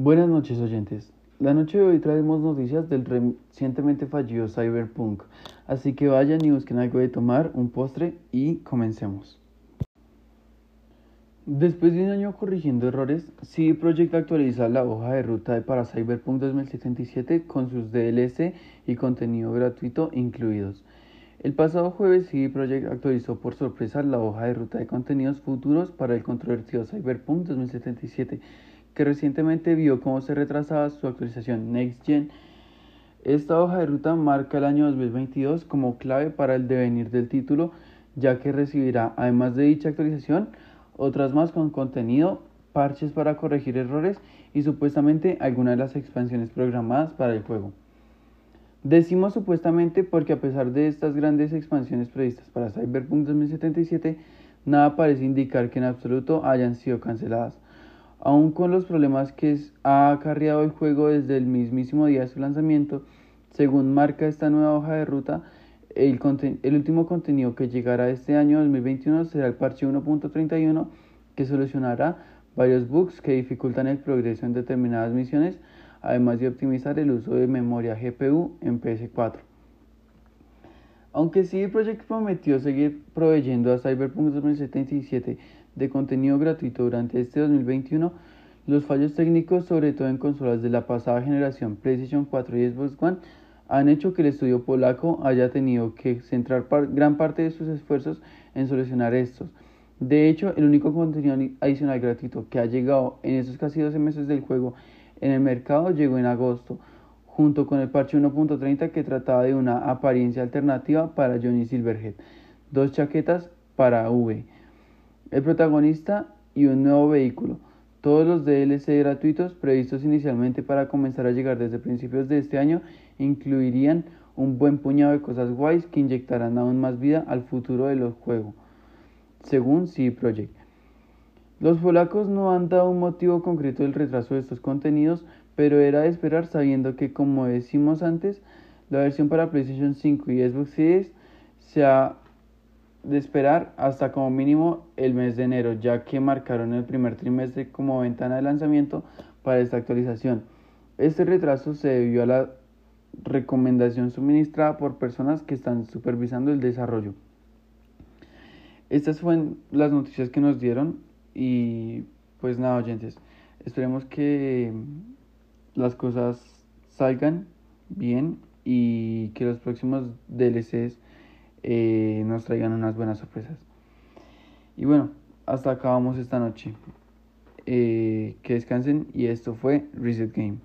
Buenas noches oyentes. La noche de hoy traemos noticias del recientemente fallido Cyberpunk, así que vayan y busquen algo de tomar, un postre y comencemos. Después de un año corrigiendo errores, CD Projekt actualiza la hoja de ruta para Cyberpunk 2077 con sus DLC y contenido gratuito incluidos. El pasado jueves CD Projekt actualizó por sorpresa la hoja de ruta de contenidos futuros para el controvertido Cyberpunk 2077, que recientemente vio cómo se retrasaba su actualización Next Gen. Esta hoja de ruta marca el año 2022 como clave para el devenir del título, ya que recibirá, además de dicha actualización, otras más con contenido, parches para corregir errores y supuestamente algunas de las expansiones programadas para el juego. Decimos supuestamente porque a pesar de estas grandes expansiones previstas para Cyberpunk 2077, nada parece indicar que en absoluto hayan sido canceladas. Aún con los problemas que ha acarreado el juego desde el mismísimo día de su lanzamiento, según marca esta nueva hoja de ruta, el, el, último contenido que llegará este año 2021 será el parche 1.31 que solucionará varios bugs que dificultan el progreso en determinadas misiones, además de optimizar el uso de memoria GPU en PS4. Aunque CD Projekt prometió seguir proveyendo a Cyberpunk 2077 de contenido gratuito durante este 2021, los fallos técnicos, sobre todo en consolas de la pasada generación PlayStation 4 y Xbox One, han hecho que el estudio polaco haya tenido que centrar gran parte de sus esfuerzos en solucionar estos. De hecho, el único contenido adicional gratuito que ha llegado en esos casi 12 meses del juego en el mercado llegó en agosto, junto con el parche 1.30 que trataba de una apariencia alternativa para Johnny Silverhead, dos chaquetas para V, el protagonista y un nuevo vehículo. Todos los DLC gratuitos previstos inicialmente para comenzar a llegar desde principios de este año incluirían un buen puñado de cosas guays que inyectarán aún más vida al futuro de los juegos, según CD Projekt. Los polacos no han dado un motivo concreto del retraso de estos contenidos, pero era de esperar sabiendo que, como decimos antes, la versión para PlayStation 5 y Xbox Series se ha de esperar hasta como mínimo el mes de enero, ya que marcaron el primer trimestre como ventana de lanzamiento para esta actualización. Este retraso se debió a la recomendación suministrada por personas que están supervisando el desarrollo. Estas fueron las noticias que nos dieron y pues nada oyentes, esperemos que las cosas salgan bien y que los próximos DLCs eh, nos traigan unas buenas sorpresas. Y bueno, hasta acá vamos esta noche. Eh, que descansen y esto fue Reset Game.